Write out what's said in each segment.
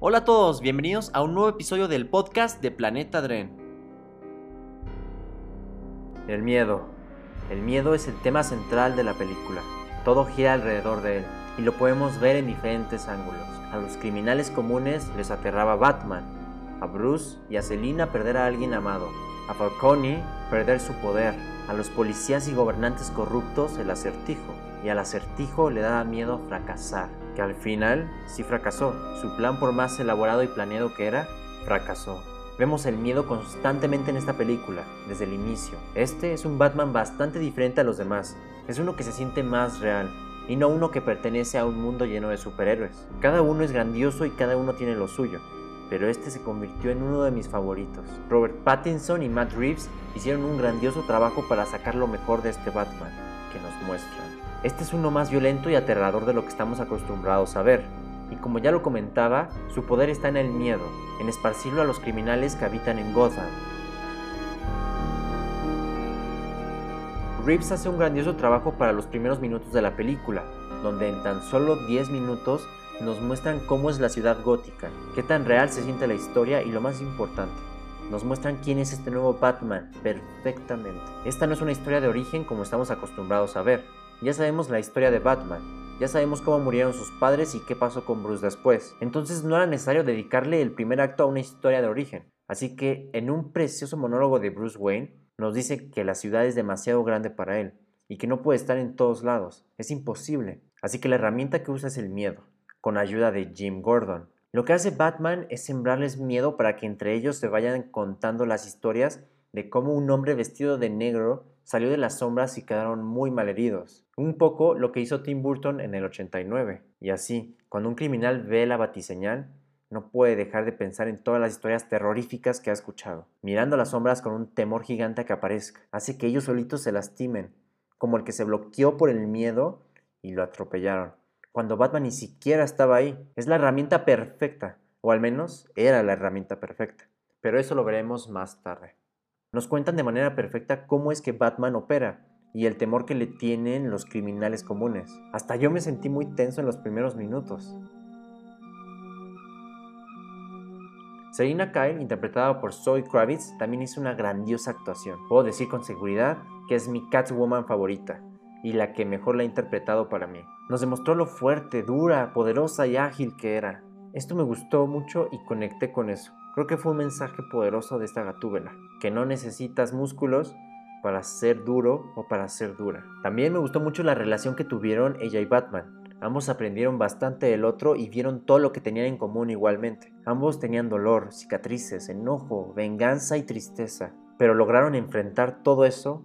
Hola a todos, bienvenidos a un nuevo episodio del podcast de Planeta Dren. El miedo. El miedo es el tema central de la película. Todo gira alrededor de él y lo podemos ver en diferentes ángulos. A los criminales comunes les aterraba Batman, a Bruce y a Selina perder a alguien amado, a Falcone perder su poder, a los policías y gobernantes corruptos el acertijo, y al acertijo le daba miedo fracasar, que al final sí fracasó. Su plan por más elaborado y planeado que era, fracasó. Vemos el miedo constantemente en esta película, desde el inicio. Este es un Batman bastante diferente a los demás. Es uno que se siente más real, y no uno que pertenece a un mundo lleno de superhéroes. Cada uno es grandioso y cada uno tiene lo suyo, pero este se convirtió en uno de mis favoritos. Robert Pattinson y Matt Reeves hicieron un grandioso trabajo para sacar lo mejor de este Batman que nos muestran. Este es uno más violento y aterrador de lo que estamos acostumbrados a ver, y como ya lo comentaba, su poder está en el miedo, en esparcirlo a los criminales que habitan en Gotham. Reeves hace un grandioso trabajo para los primeros minutos de la película, donde en tan solo 10 minutos nos muestran cómo es la ciudad gótica, qué tan real se siente la historia y lo más importante, nos muestran quién es este nuevo Batman perfectamente. Esta no es una historia de origen como estamos acostumbrados a ver. Ya sabemos la historia de Batman, ya sabemos cómo murieron sus padres y qué pasó con Bruce después. Entonces no era necesario dedicarle el primer acto a una historia de origen. Así que en un precioso monólogo de Bruce Wayne nos dice que la ciudad es demasiado grande para él y que no puede estar en todos lados. Es imposible. Así que la herramienta que usa es el miedo, con ayuda de Jim Gordon. Lo que hace Batman es sembrarles miedo para que entre ellos se vayan contando las historias de cómo un hombre vestido de negro salió de las sombras y quedaron muy malheridos. Un poco lo que hizo Tim Burton en el 89. Y así, cuando un criminal ve la batiseñal, no puede dejar de pensar en todas las historias terroríficas que ha escuchado, mirando las sombras con un temor gigante que aparezca. Hace que ellos solitos se lastimen, como el que se bloqueó por el miedo y lo atropellaron, cuando Batman ni siquiera estaba ahí. Es la herramienta perfecta, o al menos era la herramienta perfecta. Pero eso lo veremos más tarde. Nos cuentan de manera perfecta cómo es que Batman opera y el temor que le tienen los criminales comunes. Hasta yo me sentí muy tenso en los primeros minutos. Selina Kyle, interpretada por Zoe Kravitz, también hizo una grandiosa actuación. Puedo decir con seguridad que es mi Catwoman favorita y la que mejor la ha interpretado para mí. Nos demostró lo fuerte, dura, poderosa y ágil que era. Esto me gustó mucho y conecté con eso. Creo que fue un mensaje poderoso de esta gatúbela, que no necesitas músculos para ser duro o para ser dura. También me gustó mucho la relación que tuvieron ella y Batman. Ambos aprendieron bastante del otro y vieron todo lo que tenían en común igualmente. Ambos tenían dolor, cicatrices, enojo, venganza y tristeza, pero lograron enfrentar todo eso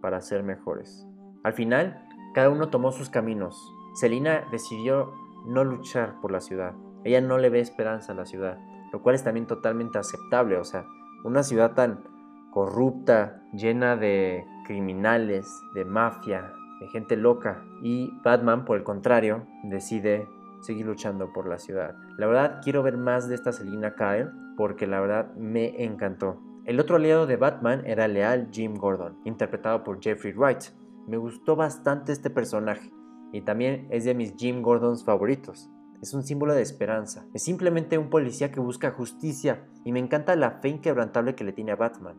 para ser mejores. Al final, cada uno tomó sus caminos. Selina decidió no luchar por la ciudad. Ella no le ve esperanza a la ciudad lo cual es también totalmente aceptable. O sea, una ciudad tan corrupta, llena de criminales, de mafia, de gente loca. Y Batman, por el contrario, decide seguir luchando por la ciudad. La verdad, quiero ver más de esta Selina Kyle porque la verdad me encantó. El otro aliado de Batman era leal Jim Gordon, interpretado por Jeffrey Wright. Me gustó bastante este personaje y también es de mis Jim Gordons favoritos es un símbolo de esperanza. Es simplemente un policía que busca justicia y me encanta la fe inquebrantable que le tiene a Batman.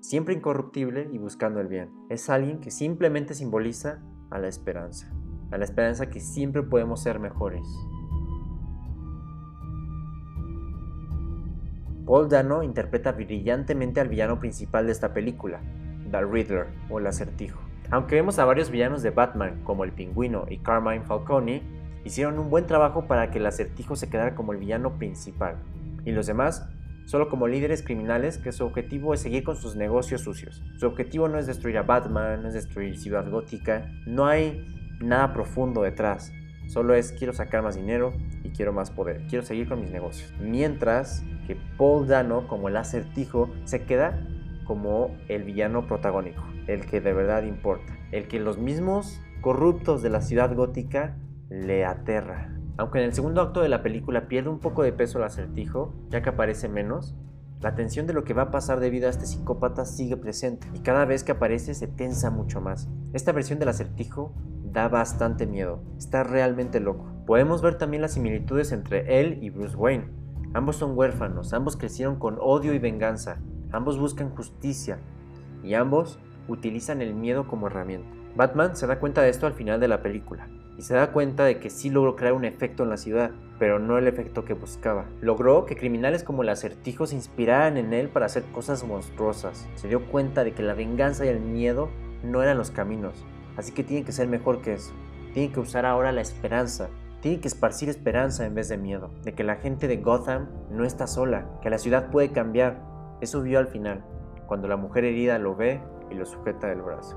Siempre incorruptible y buscando el bien. Es alguien que simplemente simboliza a la esperanza. A la esperanza que siempre podemos ser mejores. Paul Dano interpreta brillantemente al villano principal de esta película, The Riddler o el acertijo. Aunque vemos a varios villanos de Batman como el pingüino y Carmine Falcone, hicieron un buen trabajo para que el acertijo se quedara como el villano principal, y los demás solo como líderes criminales que su objetivo es seguir con sus negocios sucios. Su objetivo no es destruir a Batman, no es destruir Ciudad Gótica, no hay nada profundo detrás. Solo es quiero sacar más dinero y quiero más poder, quiero seguir con mis negocios. Mientras que Paul Dano, como el acertijo, se queda como el villano protagónico, el que de verdad importa, el que los mismos corruptos de la ciudad gótica le aterra. Aunque en el segundo acto de la película pierde un poco de peso el acertijo, ya que aparece menos, la tensión de lo que va a pasar debido a este psicópata sigue presente y cada vez que aparece se tensa mucho más. Esta versión del acertijo da bastante miedo, está realmente loco. Podemos ver también las similitudes entre él y Bruce Wayne, Ambos son huérfanos, ambos crecieron con odio y venganza, ambos buscan justicia y ambos utilizan el miedo como herramienta. Batman se da cuenta de esto al final de la película y se da cuenta de que sí logró crear un efecto en la ciudad, pero no el efecto que buscaba. Logró que criminales como el acertijo se inspiraran en él para hacer cosas monstruosas. Se dio cuenta de que la venganza y el miedo no eran los caminos, así que tiene que ser mejor que eso. Tiene que usar ahora la esperanza. Tiene que esparcir esperanza en vez de miedo, de que la gente de Gotham no está sola, que la ciudad puede cambiar. Eso vio al final, cuando la mujer herida lo ve y lo sujeta del brazo.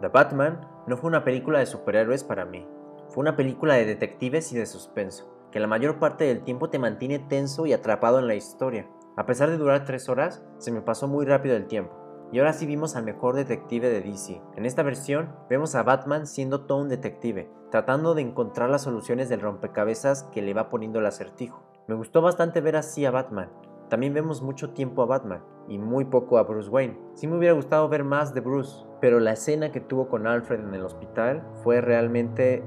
The Batman no fue una película de superhéroes para mí, fue una película de detectives y de suspenso, que la mayor parte del tiempo te mantiene tenso y atrapado en la historia. A pesar de durar tres horas, se me pasó muy rápido el tiempo. Y ahora sí vimos al mejor detective de DC. En esta versión vemos a Batman siendo todo un detective, tratando de encontrar las soluciones del rompecabezas que le va poniendo el acertijo. Me gustó bastante ver así a Batman, también vemos mucho tiempo a Batman y muy poco a Bruce Wayne. Sí me hubiera gustado ver más de Bruce, pero la escena que tuvo con Alfred en el hospital fue realmente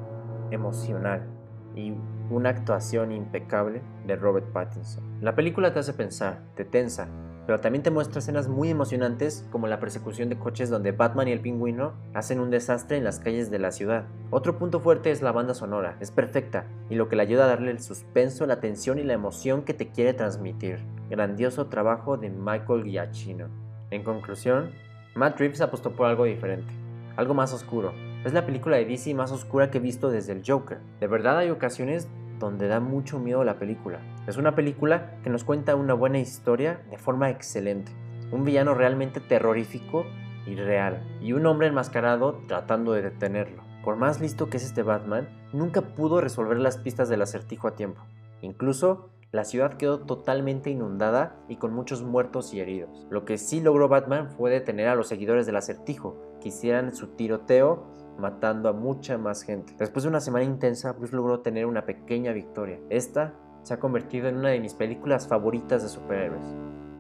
emocional y una actuación impecable de Robert Pattinson. La película te hace pensar, te tensa, pero también te muestra escenas muy emocionantes como la persecución de coches donde Batman y el pingüino hacen un desastre en las calles de la ciudad. Otro punto fuerte es la banda sonora, es perfecta y lo que le ayuda a darle el suspenso, la tensión y la emoción que te quiere transmitir grandioso trabajo de Michael Giacchino. En conclusión, Matt Reeves apostó por algo diferente, algo más oscuro. Es la película de DC más oscura que he visto desde el Joker. De verdad hay ocasiones donde da mucho miedo la película. Es una película que nos cuenta una buena historia de forma excelente. Un villano realmente terrorífico y real. Y un hombre enmascarado tratando de detenerlo. Por más listo que es este Batman, nunca pudo resolver las pistas del acertijo a tiempo. Incluso la ciudad quedó totalmente inundada y con muchos muertos y heridos. Lo que sí logró Batman fue detener a los seguidores del acertijo, que hicieran su tiroteo matando a mucha más gente. Después de una semana intensa, Bruce logró tener una pequeña victoria. Esta se ha convertido en una de mis películas favoritas de superhéroes.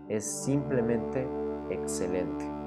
Es simplemente excelente.